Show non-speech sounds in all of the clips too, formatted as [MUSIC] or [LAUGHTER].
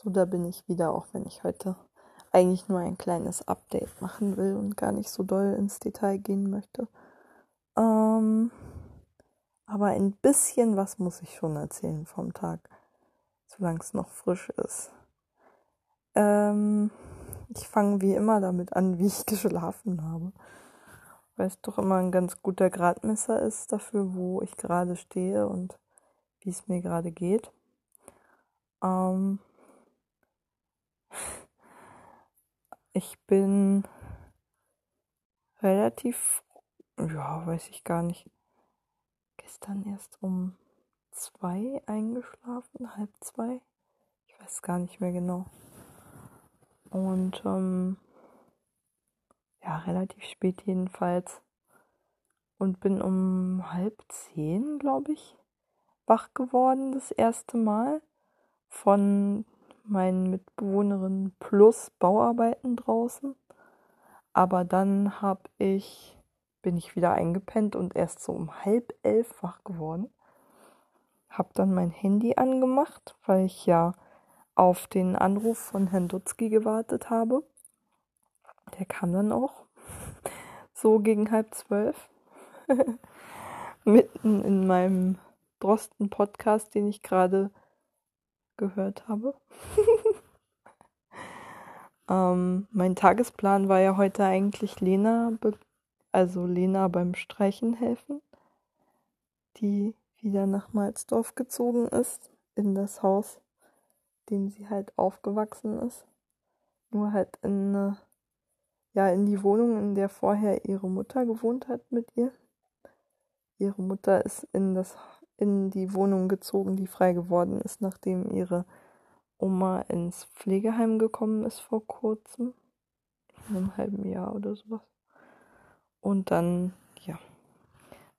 So, da bin ich wieder, auch wenn ich heute eigentlich nur ein kleines Update machen will und gar nicht so doll ins Detail gehen möchte. Ähm, aber ein bisschen was muss ich schon erzählen vom Tag, solange es noch frisch ist. Ähm, ich fange wie immer damit an, [LAUGHS] wie ich geschlafen habe. Weil es doch immer ein ganz guter Gradmesser ist dafür, wo ich gerade stehe und wie es mir gerade geht. Ähm, ich bin relativ, ja, weiß ich gar nicht, gestern erst um zwei eingeschlafen, halb zwei. Ich weiß gar nicht mehr genau. Und ähm, ja, relativ spät jedenfalls. Und bin um halb zehn, glaube ich, wach geworden das erste Mal von meinen Mitbewohnerinnen plus Bauarbeiten draußen. Aber dann habe ich, bin ich wieder eingepennt und erst so um halb elf wach geworden. Habe dann mein Handy angemacht, weil ich ja auf den Anruf von Herrn Dutzki gewartet habe. Der kam dann auch [LAUGHS] so gegen halb zwölf. [LAUGHS] Mitten in meinem Drosten-Podcast, den ich gerade gehört habe. [LAUGHS] ähm, mein Tagesplan war ja heute eigentlich Lena, also Lena beim Streichen helfen, die wieder nach Malzdorf gezogen ist, in das Haus, dem sie halt aufgewachsen ist. Nur halt in, ja, in die Wohnung, in der vorher ihre Mutter gewohnt hat mit ihr. Ihre Mutter ist in das in die Wohnung gezogen, die frei geworden ist, nachdem ihre Oma ins Pflegeheim gekommen ist vor kurzem. In einem halben Jahr oder sowas. Und dann, ja,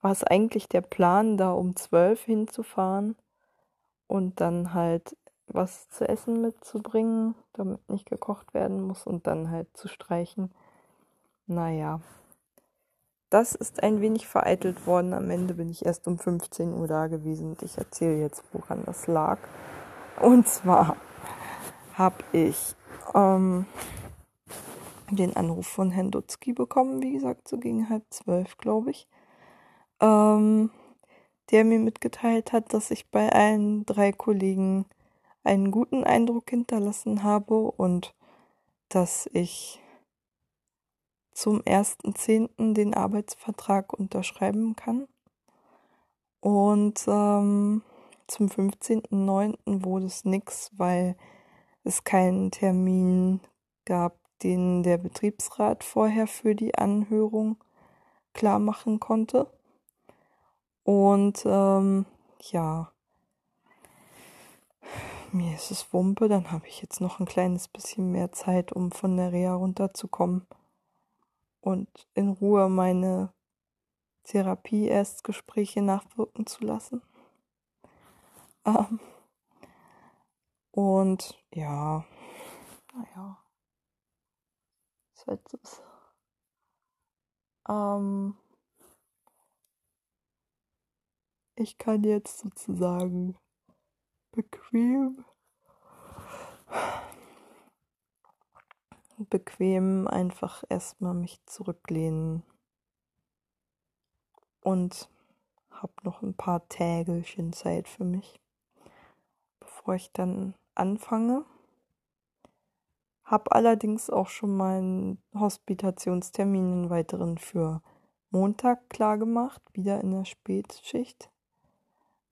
war es eigentlich der Plan, da um zwölf hinzufahren und dann halt was zu essen mitzubringen, damit nicht gekocht werden muss und dann halt zu streichen. Naja, das ist ein wenig vereitelt worden. Am Ende bin ich erst um 15 Uhr da gewesen ich erzähle jetzt, woran das lag. Und zwar habe ich ähm, den Anruf von Herrn Dutzki bekommen, wie gesagt, so gegen halb zwölf, glaube ich, ähm, der mir mitgeteilt hat, dass ich bei allen drei Kollegen einen guten Eindruck hinterlassen habe und dass ich zum 1.10. den Arbeitsvertrag unterschreiben kann. Und ähm, zum 15.09. wurde es nichts, weil es keinen Termin gab, den der Betriebsrat vorher für die Anhörung klar machen konnte. Und ähm, ja, mir ist es Wumpe, dann habe ich jetzt noch ein kleines bisschen mehr Zeit, um von der Reha runterzukommen und in Ruhe meine Therapie-Erstgespräche nachwirken zu lassen. Ähm, und ja, naja, halt so ist. Ähm, ich kann jetzt sozusagen bequem bequem einfach erstmal mich zurücklehnen und habe noch ein paar Tägelchen Zeit für mich, bevor ich dann anfange. Habe allerdings auch schon meinen Hospitationstermin einen weiteren für Montag klar gemacht, wieder in der Spätschicht.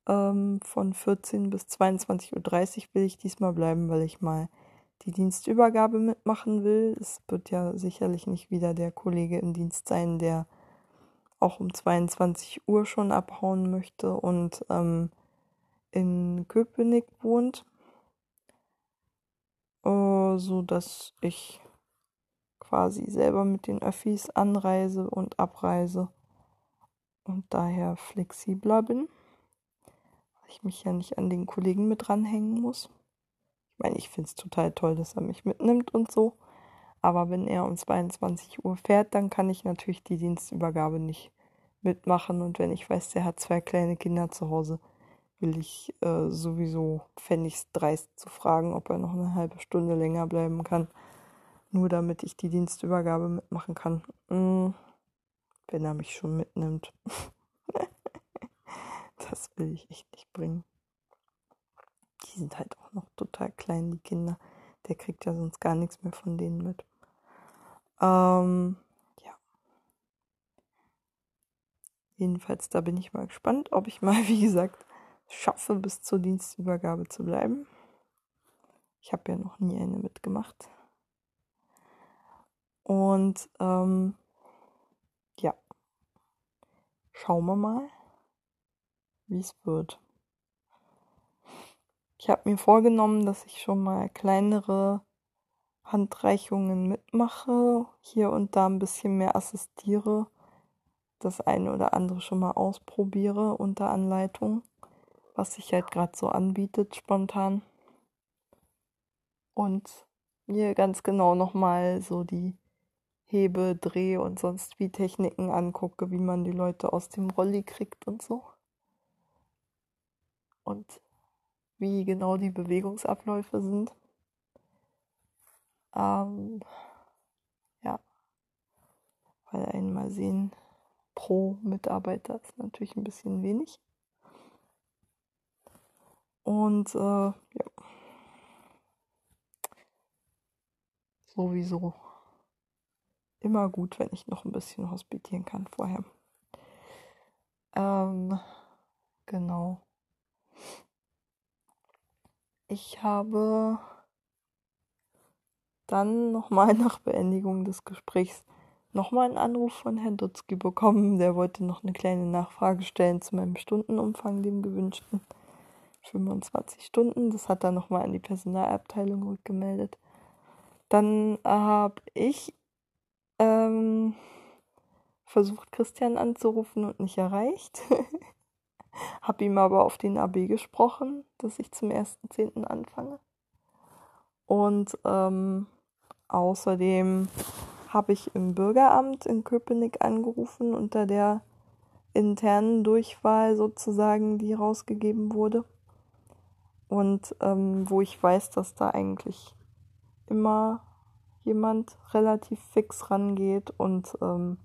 Ähm, von 14 bis 22.30 Uhr will ich diesmal bleiben, weil ich mal die Dienstübergabe mitmachen will. Es wird ja sicherlich nicht wieder der Kollege im Dienst sein, der auch um 22 Uhr schon abhauen möchte und ähm, in Köpenick wohnt, äh, so dass ich quasi selber mit den Öffis anreise und abreise und daher flexibler bin, weil ich mich ja nicht an den Kollegen mit dranhängen muss. Ich meine, ich finde es total toll, dass er mich mitnimmt und so. Aber wenn er um 22 Uhr fährt, dann kann ich natürlich die Dienstübergabe nicht mitmachen. Und wenn ich weiß, der hat zwei kleine Kinder zu Hause, will ich äh, sowieso, fände ich es dreist zu fragen, ob er noch eine halbe Stunde länger bleiben kann. Nur damit ich die Dienstübergabe mitmachen kann. Mm, wenn er mich schon mitnimmt. [LAUGHS] das will ich echt nicht bringen. Die sind halt auch noch total klein, die Kinder. Der kriegt ja sonst gar nichts mehr von denen mit. Ähm, ja. Jedenfalls, da bin ich mal gespannt, ob ich mal, [LAUGHS] wie gesagt, schaffe, bis zur Dienstübergabe zu bleiben. Ich habe ja noch nie eine mitgemacht. Und ähm, ja, schauen wir mal, wie es wird. Ich habe mir vorgenommen, dass ich schon mal kleinere Handreichungen mitmache, hier und da ein bisschen mehr assistiere, das eine oder andere schon mal ausprobiere unter Anleitung, was sich halt gerade so anbietet spontan. Und mir ganz genau nochmal so die Hebe, Dreh und sonst wie Techniken angucke, wie man die Leute aus dem Rolli kriegt und so. Und wie genau die Bewegungsabläufe sind. Ähm, ja, weil einmal sehen pro Mitarbeiter ist natürlich ein bisschen wenig. Und äh, ja, sowieso immer gut, wenn ich noch ein bisschen hospitieren kann vorher. Ähm, genau. Ich habe dann nochmal [LAUGHS] nach Beendigung des Gesprächs nochmal einen Anruf von Herrn Dutzki bekommen. Der wollte noch eine kleine Nachfrage stellen zu meinem Stundenumfang, dem gewünschten 25 Stunden. Das hat er nochmal an die Personalabteilung rückgemeldet. Dann habe ich ähm, versucht, Christian anzurufen und nicht erreicht. [LAUGHS] habe ihm aber auf den AB gesprochen, dass ich zum 1.10. anfange. Und ähm, außerdem habe ich im Bürgeramt in Köpenick angerufen unter der internen Durchwahl sozusagen, die rausgegeben wurde. Und ähm, wo ich weiß, dass da eigentlich immer jemand relativ fix rangeht und ähm,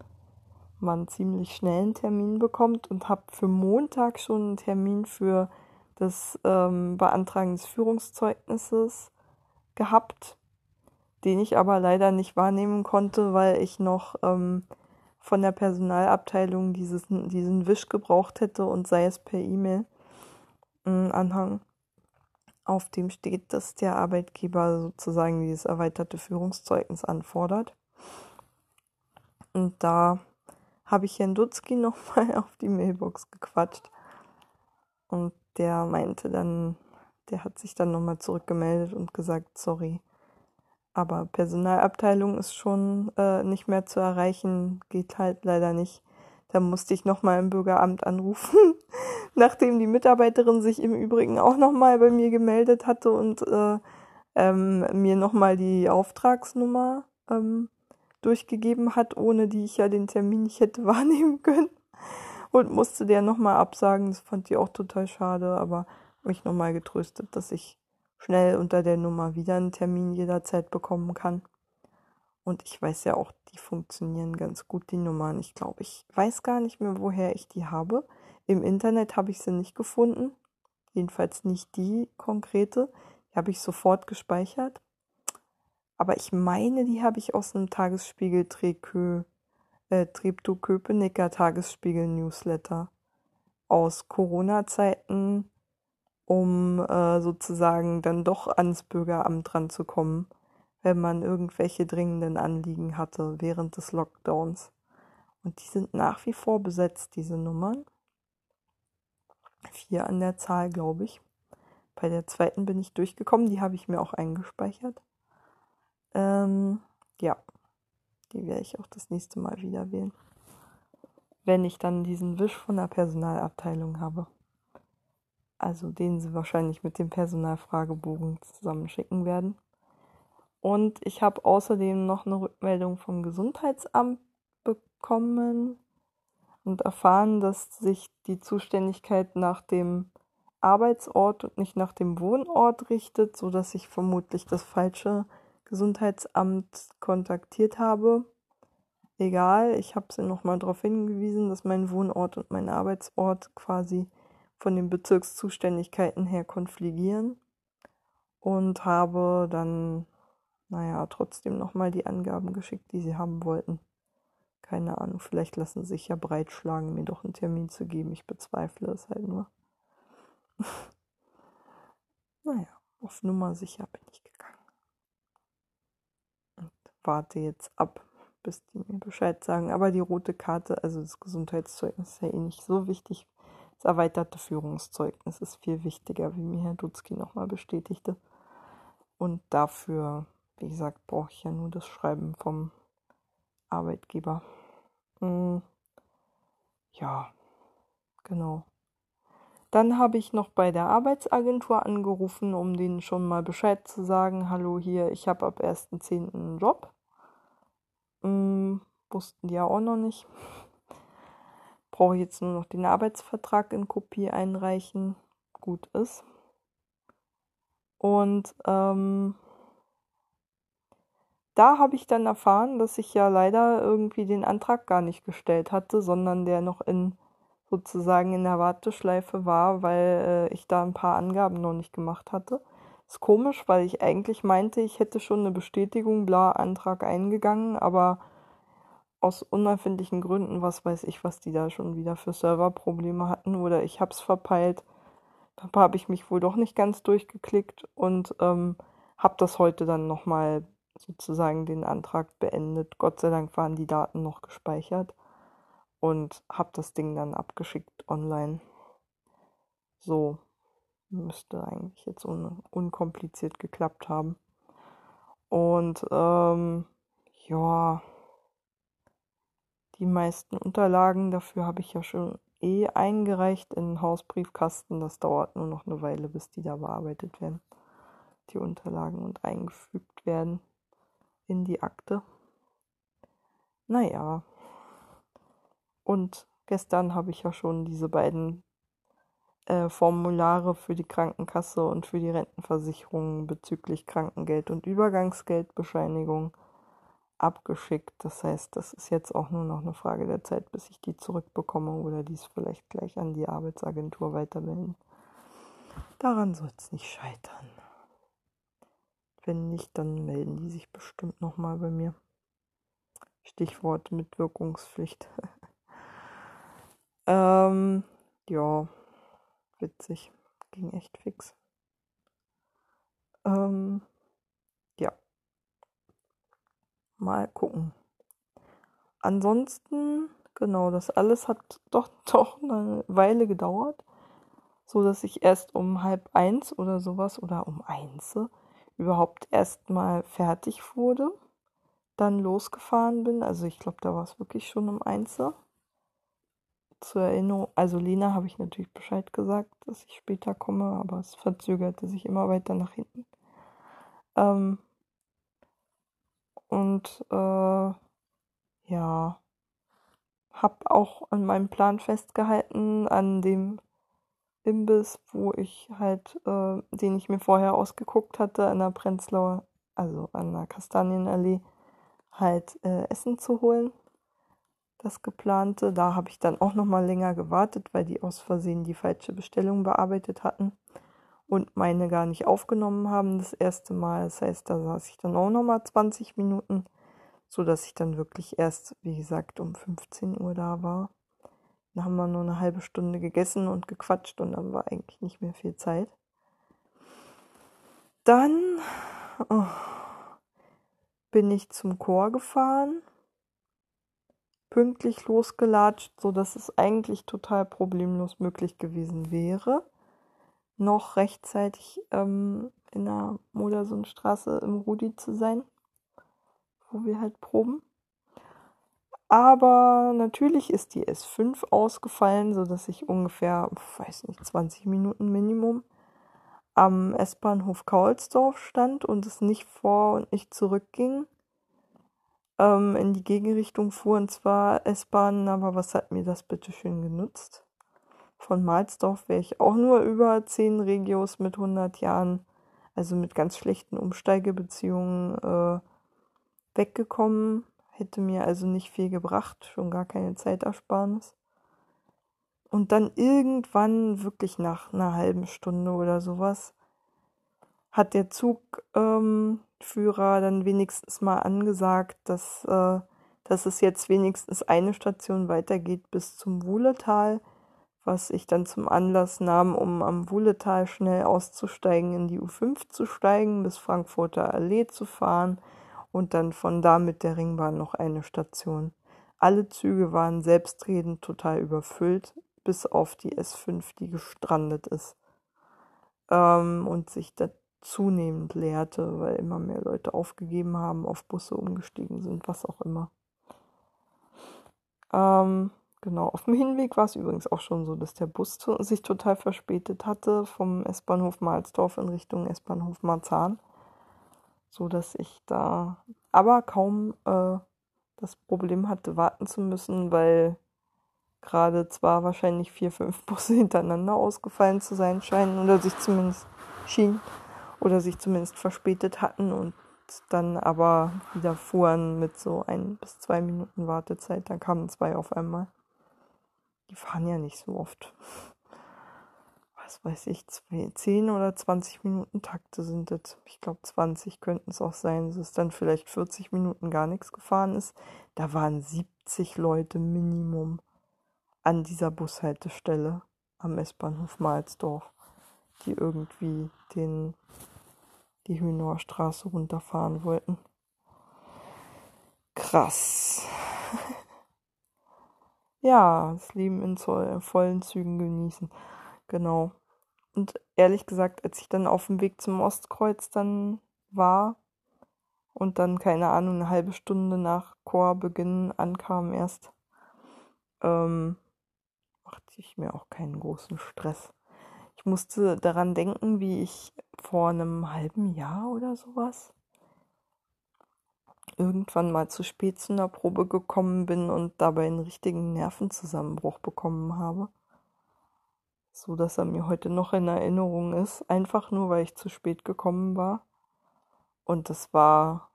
man ziemlich schnell einen Termin bekommt und habe für Montag schon einen Termin für das ähm, Beantragen des Führungszeugnisses gehabt, den ich aber leider nicht wahrnehmen konnte, weil ich noch ähm, von der Personalabteilung dieses, diesen Wisch gebraucht hätte und sei es per E-Mail Anhang, auf dem steht, dass der Arbeitgeber sozusagen dieses erweiterte Führungszeugnis anfordert. Und da habe ich Herrn Dutzki [LAUGHS] nochmal auf die Mailbox gequatscht. Und der meinte dann, der hat sich dann nochmal zurückgemeldet und gesagt, sorry. Aber Personalabteilung ist schon äh, nicht mehr zu erreichen, geht halt leider nicht. Da musste ich nochmal im Bürgeramt anrufen, [LAUGHS] nachdem die Mitarbeiterin sich im Übrigen auch nochmal bei mir gemeldet hatte und äh, ähm, mir nochmal die Auftragsnummer ähm, durchgegeben hat, ohne die ich ja den Termin nicht hätte [LAUGHS] wahrnehmen können. Und musste der nochmal absagen. Das fand ich auch total schade, aber mich nochmal getröstet, dass ich schnell unter der Nummer wieder einen Termin jederzeit bekommen kann. Und ich weiß ja auch, die funktionieren ganz gut, die Nummern. Ich glaube, ich weiß gar nicht mehr, woher ich die habe. Im Internet habe ich sie nicht gefunden. Jedenfalls nicht die konkrete. Die habe ich sofort gespeichert. Aber ich meine, die habe ich aus einem Tagesspiegel Trekö, äh, Treptow Köpenicker Tagesspiegel Newsletter aus Corona-Zeiten, um äh, sozusagen dann doch ans Bürgeramt ranzukommen, wenn man irgendwelche dringenden Anliegen hatte während des Lockdowns. Und die sind nach wie vor besetzt, diese Nummern. Vier an der Zahl, glaube ich. Bei der zweiten bin ich durchgekommen, die habe ich mir auch eingespeichert. Ähm, ja, die werde ich auch das nächste Mal wieder wählen. Wenn ich dann diesen Wisch von der Personalabteilung habe. Also den sie wahrscheinlich mit dem Personalfragebogen zusammenschicken werden. Und ich habe außerdem noch eine Rückmeldung vom Gesundheitsamt bekommen und erfahren, dass sich die Zuständigkeit nach dem Arbeitsort und nicht nach dem Wohnort richtet, so dass ich vermutlich das falsche Gesundheitsamt kontaktiert habe. Egal, ich habe sie nochmal darauf hingewiesen, dass mein Wohnort und mein Arbeitsort quasi von den Bezirkszuständigkeiten her konfligieren und habe dann, naja, trotzdem nochmal die Angaben geschickt, die sie haben wollten. Keine Ahnung, vielleicht lassen sie sich ja breitschlagen, mir doch einen Termin zu geben. Ich bezweifle es halt nur. [LAUGHS] naja, auf Nummer sicher bin ich. Warte jetzt ab, bis die mir Bescheid sagen. Aber die rote Karte, also das Gesundheitszeugnis, ist ja eh nicht so wichtig. Das erweiterte Führungszeugnis ist viel wichtiger, wie mir Herr Dutzki nochmal bestätigte. Und dafür, wie gesagt, brauche ich ja nur das Schreiben vom Arbeitgeber. Hm. Ja, genau. Dann habe ich noch bei der Arbeitsagentur angerufen, um denen schon mal Bescheid zu sagen, hallo hier, ich habe ab 1.10. einen Job. Hm, wussten die ja auch noch nicht. Brauche jetzt nur noch den Arbeitsvertrag in Kopie einreichen. Gut ist. Und ähm, da habe ich dann erfahren, dass ich ja leider irgendwie den Antrag gar nicht gestellt hatte, sondern der noch in sozusagen in der Warteschleife war, weil äh, ich da ein paar Angaben noch nicht gemacht hatte. Ist komisch, weil ich eigentlich meinte, ich hätte schon eine Bestätigung, bla, Antrag eingegangen, aber aus unerfindlichen Gründen, was weiß ich, was die da schon wieder für Serverprobleme hatten oder ich hab's verpeilt. Da habe ich mich wohl doch nicht ganz durchgeklickt und ähm, habe das heute dann nochmal sozusagen den Antrag beendet. Gott sei Dank waren die Daten noch gespeichert und habe das Ding dann abgeschickt online. So müsste eigentlich jetzt un unkompliziert geklappt haben. Und ähm, ja, die meisten Unterlagen dafür habe ich ja schon eh eingereicht in den Hausbriefkasten. Das dauert nur noch eine Weile, bis die da bearbeitet werden, die Unterlagen und eingefügt werden in die Akte. Naja, und gestern habe ich ja schon diese beiden äh, Formulare für die Krankenkasse und für die Rentenversicherung bezüglich Krankengeld und Übergangsgeldbescheinigung abgeschickt. Das heißt, das ist jetzt auch nur noch eine Frage der Zeit, bis ich die zurückbekomme oder dies vielleicht gleich an die Arbeitsagentur weitermelden. Daran soll es nicht scheitern. Wenn nicht, dann melden die sich bestimmt nochmal bei mir. Stichwort Mitwirkungspflicht. [LAUGHS] Ähm, ja, witzig. Ging echt fix. Ähm, ja. Mal gucken. Ansonsten, genau, das alles hat doch, [LAUGHS] doch eine Weile gedauert, so dass ich erst um halb eins oder sowas oder um eins überhaupt erstmal fertig wurde, dann losgefahren bin. Also ich glaube, da war es wirklich schon um eins zur Erinnerung, also Lena habe ich natürlich Bescheid gesagt, dass ich später komme, aber es verzögerte sich immer weiter nach hinten. Ähm, und äh, ja, habe auch an meinem Plan festgehalten, an dem Imbiss, wo ich halt, äh, den ich mir vorher ausgeguckt hatte, an der Prenzlauer, also an der Kastanienallee, halt äh, Essen zu holen das geplante. Da habe ich dann auch noch mal länger gewartet, weil die aus Versehen die falsche Bestellung bearbeitet hatten und meine gar nicht aufgenommen haben das erste Mal. Das heißt, da saß ich dann auch noch mal 20 Minuten, so dass ich dann wirklich erst, wie gesagt, um 15 Uhr da war. Dann haben wir nur eine halbe Stunde gegessen und gequatscht und dann war eigentlich nicht mehr viel Zeit. Dann oh, bin ich zum Chor gefahren pünktlich losgelatscht, sodass es eigentlich total problemlos möglich gewesen wäre, noch rechtzeitig ähm, in der Modersohnstraße im Rudi zu sein, wo wir halt proben. Aber natürlich ist die S5 ausgefallen, sodass ich ungefähr, weiß nicht, 20 Minuten Minimum am S-Bahnhof Kaulsdorf stand und es nicht vor und nicht zurückging ähm, in die Gegenrichtung fuhren zwar S-Bahnen, aber was hat mir das bitte schön genutzt? Von Mahlsdorf wäre ich auch nur über 10 Regios mit 100 Jahren, also mit ganz schlechten Umsteigebeziehungen, äh, weggekommen. Hätte mir also nicht viel gebracht, schon gar keine Zeitersparnis. Und dann irgendwann, wirklich nach einer halben Stunde oder sowas, hat der Zugführer ähm, dann wenigstens mal angesagt, dass, äh, dass es jetzt wenigstens eine Station weitergeht bis zum Wuhletal, was ich dann zum Anlass nahm, um am Wuhletal schnell auszusteigen, in die U5 zu steigen, bis Frankfurter Allee zu fahren und dann von da mit der Ringbahn noch eine Station. Alle Züge waren selbstredend total überfüllt bis auf die S5, die gestrandet ist ähm, und sich da zunehmend leerte, weil immer mehr Leute aufgegeben haben, auf Busse umgestiegen sind, was auch immer. Ähm, genau, auf dem Hinweg war es übrigens auch schon so, dass der Bus sich total verspätet hatte vom S-Bahnhof Mahlsdorf in Richtung S-Bahnhof Marzahn, so dass ich da aber kaum äh, das Problem hatte, warten zu müssen, weil gerade zwar wahrscheinlich vier, fünf Busse hintereinander ausgefallen zu sein scheinen oder sich zumindest schien oder sich zumindest verspätet hatten und dann aber wieder fuhren mit so ein bis zwei Minuten Wartezeit. Dann kamen zwei auf einmal. Die fahren ja nicht so oft. Was weiß ich, zwei, 10 oder 20 Minuten Takte sind das. Ich glaube 20 könnten es auch sein, dass es dann vielleicht 40 Minuten gar nichts gefahren ist. Da waren 70 Leute Minimum an dieser Bushaltestelle am S-Bahnhof Mahlsdorf, die irgendwie den, die Hühner Straße runterfahren wollten. Krass. [LAUGHS] ja, das Leben in vollen Zügen genießen. Genau. Und ehrlich gesagt, als ich dann auf dem Weg zum Ostkreuz dann war und dann, keine Ahnung, eine halbe Stunde nach Chorbeginn ankam erst, ähm, machte ich mir auch keinen großen Stress. Ich musste daran denken, wie ich vor einem halben Jahr oder sowas irgendwann mal zu spät zu einer Probe gekommen bin und dabei einen richtigen Nervenzusammenbruch bekommen habe. So dass er mir heute noch in Erinnerung ist, einfach nur weil ich zu spät gekommen war. Und das war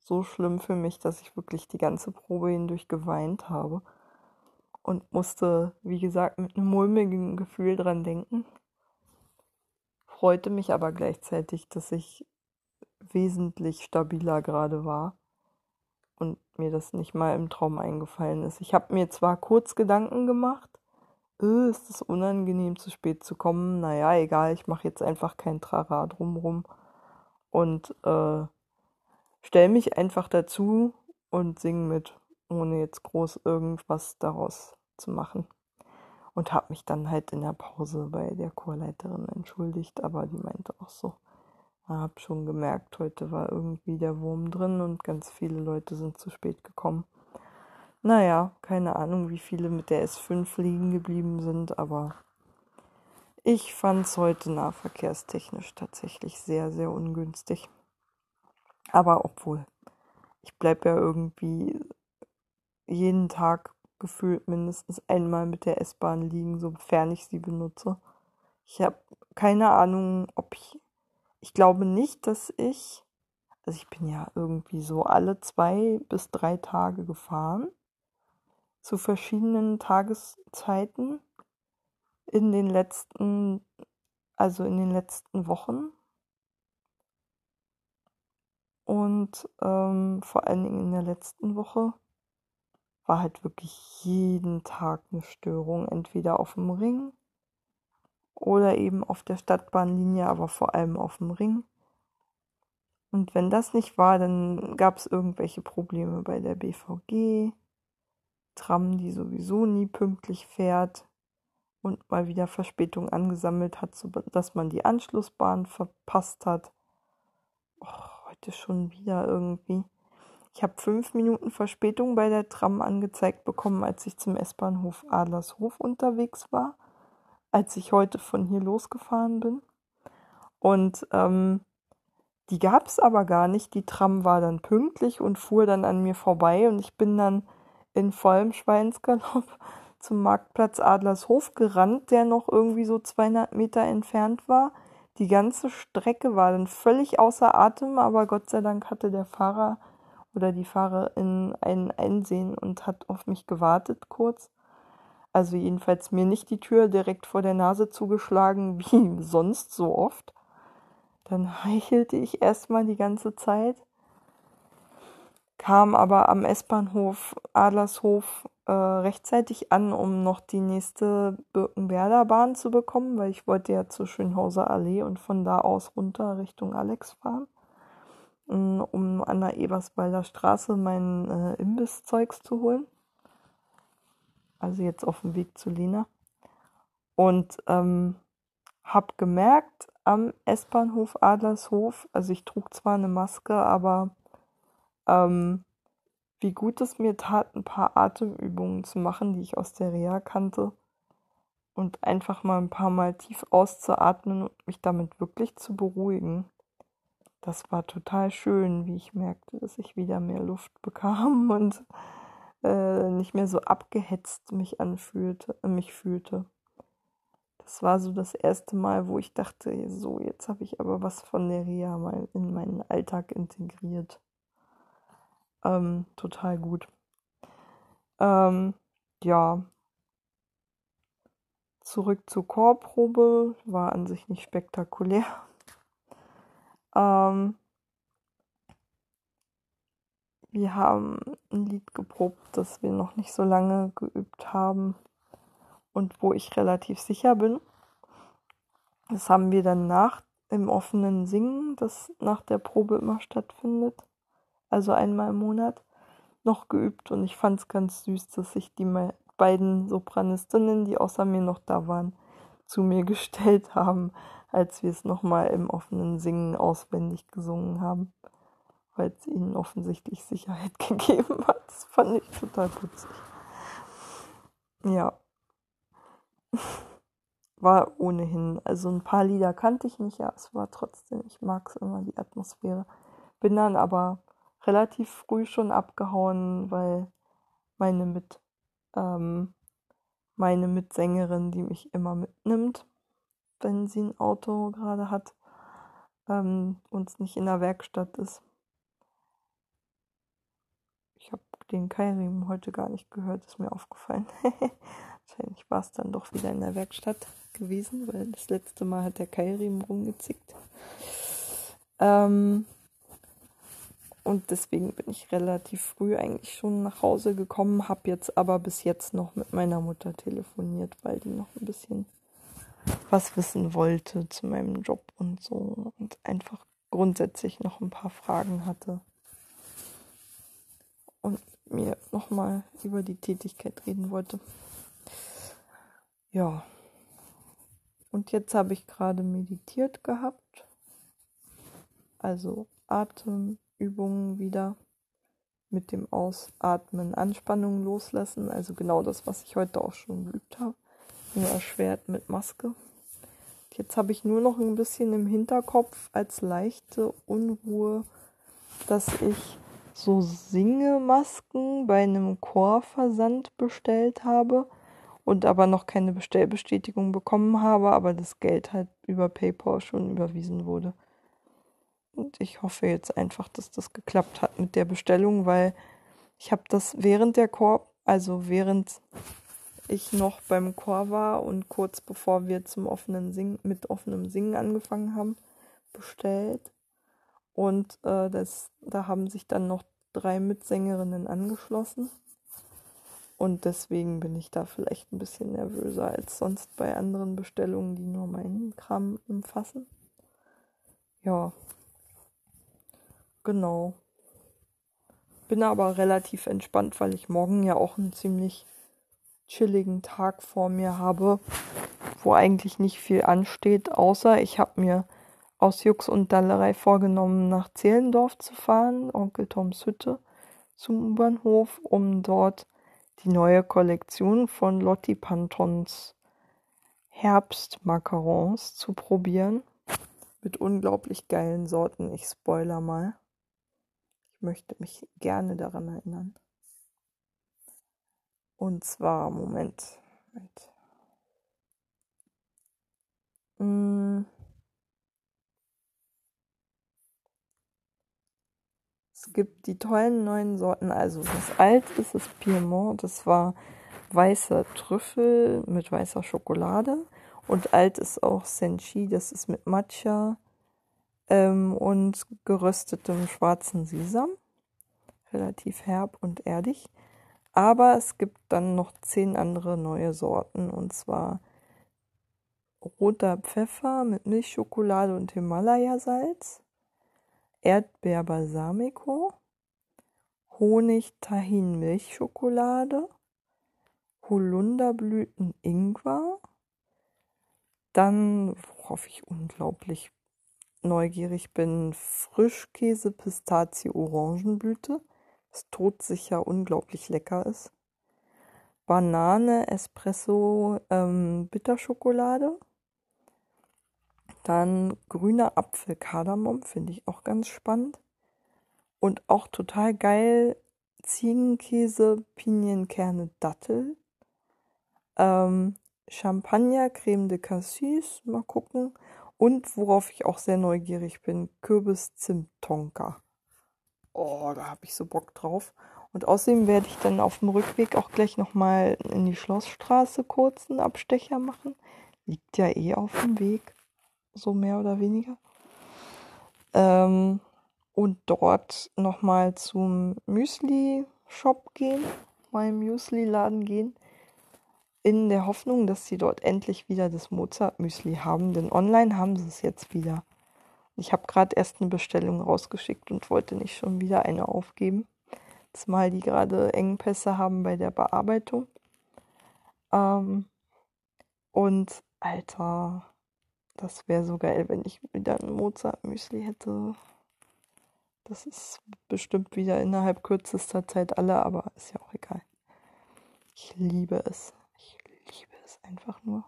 so schlimm für mich, dass ich wirklich die ganze Probe hindurch geweint habe und musste, wie gesagt, mit einem mulmigen Gefühl dran denken. Freute mich aber gleichzeitig, dass ich wesentlich stabiler gerade war und mir das nicht mal im Traum eingefallen ist. Ich habe mir zwar kurz Gedanken gemacht, äh, ist es unangenehm, zu spät zu kommen. Naja, egal, ich mache jetzt einfach kein Trara drumrum und äh, stell mich einfach dazu und sing mit ohne jetzt groß irgendwas daraus zu machen. Und habe mich dann halt in der Pause bei der Chorleiterin entschuldigt, aber die meinte auch so, habe schon gemerkt, heute war irgendwie der Wurm drin und ganz viele Leute sind zu spät gekommen. Naja, keine Ahnung, wie viele mit der S5 liegen geblieben sind, aber ich fand es heute nahverkehrstechnisch tatsächlich sehr, sehr ungünstig. Aber obwohl, ich bleibe ja irgendwie jeden Tag gefühlt mindestens einmal mit der S-Bahn liegen, sofern ich sie benutze. Ich habe keine Ahnung, ob ich. Ich glaube nicht, dass ich. Also ich bin ja irgendwie so alle zwei bis drei Tage gefahren. Zu verschiedenen Tageszeiten. In den letzten. Also in den letzten Wochen. Und ähm, vor allen Dingen in der letzten Woche war halt wirklich jeden Tag eine Störung, entweder auf dem Ring oder eben auf der Stadtbahnlinie, aber vor allem auf dem Ring. Und wenn das nicht war, dann gab es irgendwelche Probleme bei der BVG, Tram, die sowieso nie pünktlich fährt und mal wieder Verspätung angesammelt hat, sodass man die Anschlussbahn verpasst hat. Oh, heute schon wieder irgendwie. Ich habe fünf Minuten Verspätung bei der Tram angezeigt bekommen, als ich zum S-Bahnhof Adlershof unterwegs war, als ich heute von hier losgefahren bin. Und ähm, die gab es aber gar nicht. Die Tram war dann pünktlich und fuhr dann an mir vorbei und ich bin dann in vollem Schweinsgalopp [LAUGHS] zum Marktplatz Adlershof gerannt, der noch irgendwie so 200 Meter entfernt war. Die ganze Strecke war dann völlig außer Atem, aber Gott sei Dank hatte der Fahrer oder die Fahrerin ein Einsehen und hat auf mich gewartet kurz. Also jedenfalls mir nicht die Tür direkt vor der Nase zugeschlagen, [LAUGHS] wie sonst so oft. Dann heichelte ich erstmal die ganze Zeit, kam aber am S-Bahnhof Adlershof äh, rechtzeitig an, um noch die nächste Birkenwerder Bahn zu bekommen, weil ich wollte ja zur Schönhauser Allee und von da aus runter Richtung Alex fahren, um an der Eberswalder Straße mein äh, Imbisszeugs zu holen. Also jetzt auf dem Weg zu Lena. Und ähm, habe gemerkt, am S-Bahnhof Adlershof. Also ich trug zwar eine Maske, aber ähm, wie gut es mir tat, ein paar Atemübungen zu machen, die ich aus der Reha kannte. Und einfach mal ein paar Mal tief auszuatmen und mich damit wirklich zu beruhigen. Das war total schön, wie ich merkte, dass ich wieder mehr Luft [LAUGHS] bekam und äh, nicht mehr so abgehetzt mich anfühlte, äh, mich fühlte. Das war so das erste Mal, wo ich dachte, so, jetzt habe ich aber was von der Reha mal in meinen Alltag integriert. Ähm, total gut. Ähm, ja. Zurück zur Chorprobe. War an sich nicht spektakulär. Ähm, wir haben ein Lied geprobt, das wir noch nicht so lange geübt haben und wo ich relativ sicher bin. Das haben wir dann nach im offenen Singen, das nach der Probe immer stattfindet, also einmal im Monat, noch geübt und ich fand es ganz süß, dass sich die beiden Sopranistinnen, die außer mir noch da waren, zu mir gestellt haben, als wir es nochmal im offenen Singen auswendig gesungen haben, weil es ihnen offensichtlich Sicherheit [LAUGHS] gegeben hat. Das fand ich total putzig. Ja. [LAUGHS] War ohnehin, also ein paar Lieder kannte ich nicht, ja, es war trotzdem, ich mag es immer, die Atmosphäre. Bin dann aber relativ früh schon abgehauen, weil meine mit ähm, meine Mitsängerin, die mich immer mitnimmt, wenn sie ein Auto gerade hat, ähm, uns nicht in der Werkstatt ist. Ich habe den Keilriemen heute gar nicht gehört, ist mir aufgefallen. [LAUGHS] Wahrscheinlich war es dann doch wieder in der Werkstatt gewesen, weil das letzte Mal hat der Keilriemen rumgezickt. Ähm, und deswegen bin ich relativ früh eigentlich schon nach Hause gekommen, habe jetzt aber bis jetzt noch mit meiner Mutter telefoniert, weil die noch ein bisschen was wissen wollte zu meinem Job und so und einfach grundsätzlich noch ein paar Fragen hatte und mir nochmal über die Tätigkeit reden wollte. Ja. Und jetzt habe ich gerade meditiert gehabt. Also Atemübungen wieder mit dem Ausatmen Anspannung loslassen. Also genau das, was ich heute auch schon geübt habe. Nur erschwert mit Maske. Jetzt habe ich nur noch ein bisschen im Hinterkopf als leichte Unruhe, dass ich so Singemasken bei einem Chorversand bestellt habe und aber noch keine Bestellbestätigung bekommen habe, aber das Geld halt über PayPal schon überwiesen wurde. Und ich hoffe jetzt einfach, dass das geklappt hat mit der Bestellung, weil ich habe das während der Chor, also während ich noch beim Chor war und kurz bevor wir zum offenen Singen, mit offenem Singen angefangen haben, bestellt. Und äh, das, da haben sich dann noch drei Mitsängerinnen angeschlossen. Und deswegen bin ich da vielleicht ein bisschen nervöser als sonst bei anderen Bestellungen, die nur meinen Kram umfassen. Ja. Genau. Bin aber relativ entspannt, weil ich morgen ja auch einen ziemlich chilligen Tag vor mir habe, wo eigentlich nicht viel ansteht, außer ich habe mir aus Jux und Dallerei vorgenommen, nach Zehlendorf zu fahren, Onkel Toms Hütte, zum U-Bahnhof, um dort die neue Kollektion von Lotti Pantons Herbstmacarons zu probieren. Mit unglaublich geilen Sorten. Ich spoiler mal. Möchte mich gerne daran erinnern. Und zwar, Moment. Moment. Hm. Es gibt die tollen neuen Sorten. Also das alt ist das Piemont. Das war weißer Trüffel mit weißer Schokolade. Und alt ist auch Senchi. Das ist mit Matcha ähm, und geröstetem schwarzen Sesam. Relativ herb und erdig. Aber es gibt dann noch zehn andere neue Sorten. Und zwar roter Pfeffer mit Milchschokolade und Himalaya-Salz Erdbeer Balsamico, Honig Tahin Milchschokolade, Holunderblüten Ingwer, dann, worauf ich unglaublich neugierig bin, Frischkäse Pistazie Orangenblüte, das todsicher unglaublich lecker ist. Banane Espresso ähm, Bitterschokolade dann grüner Apfel Kardamom finde ich auch ganz spannend. Und auch total geil Ziegenkäse, Pinienkerne, Dattel. Ähm, Champagner, Creme de Cassis, mal gucken. Und worauf ich auch sehr neugierig bin, Kürbis Zimt Tonka. Oh, da habe ich so Bock drauf. Und außerdem werde ich dann auf dem Rückweg auch gleich nochmal in die Schlossstraße kurz einen Abstecher machen. Liegt ja eh auf dem Weg so mehr oder weniger. Ähm, und dort nochmal zum Müsli-Shop gehen, meinem Müsli-Laden gehen, in der Hoffnung, dass sie dort endlich wieder das Mozart-Müsli haben, denn online haben sie es jetzt wieder. Ich habe gerade erst eine Bestellung rausgeschickt und wollte nicht schon wieder eine aufgeben, zumal die gerade Engpässe haben bei der Bearbeitung. Ähm, und Alter, das wäre so geil, wenn ich wieder ein Mozart-Müsli hätte. Das ist bestimmt wieder innerhalb kürzester Zeit alle, aber ist ja auch egal. Ich liebe es. Einfach nur.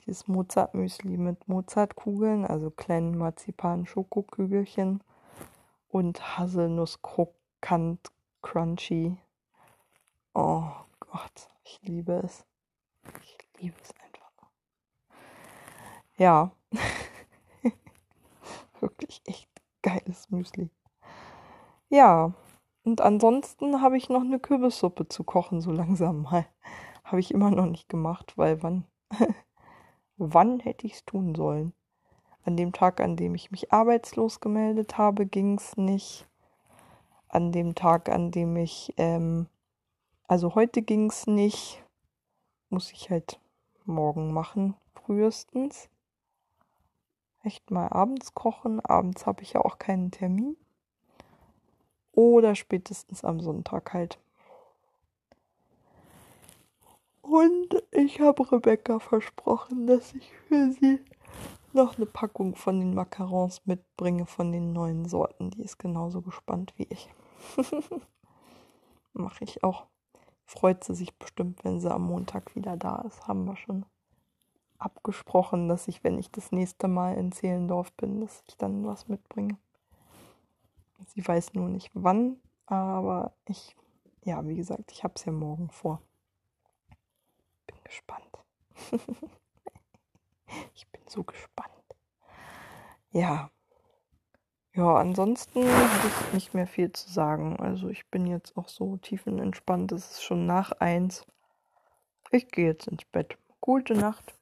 Dieses Mozart-Müsli mit Mozartkugeln, also kleinen Marzipan-Schokokügelchen und Haselnuss-Krokant Crunchy. Oh Gott, ich liebe es. Ich liebe es einfach. Ja. [LAUGHS] Wirklich echt geiles Müsli. Ja. Und ansonsten habe ich noch eine Kürbissuppe zu kochen, so langsam mal. Habe ich immer noch nicht gemacht, weil wann, [LAUGHS] wann hätte ich es tun sollen? An dem Tag, an dem ich mich arbeitslos gemeldet habe, ging es nicht. An dem Tag, an dem ich, ähm, also heute ging es nicht. Muss ich halt morgen machen, frühestens echt mal abends kochen. Abends habe ich ja auch keinen Termin. Oder spätestens am Sonntag halt. Und ich habe Rebecca versprochen, dass ich für sie noch eine Packung von den Macarons mitbringe, von den neuen Sorten. Die ist genauso gespannt wie ich. [LAUGHS] Mache ich auch. Freut sie sich bestimmt, wenn sie am Montag wieder da ist. Haben wir schon abgesprochen, dass ich, wenn ich das nächste Mal in Zehlendorf bin, dass ich dann was mitbringe. Sie weiß nur nicht wann, aber ich, ja, wie gesagt, ich habe es ja morgen vor. Gespannt. [LAUGHS] ich bin so gespannt. Ja. Ja, ansonsten habe ich nicht mehr viel zu sagen. Also ich bin jetzt auch so tiefenentspannt. Es ist schon nach eins. Ich gehe jetzt ins Bett. Gute Nacht.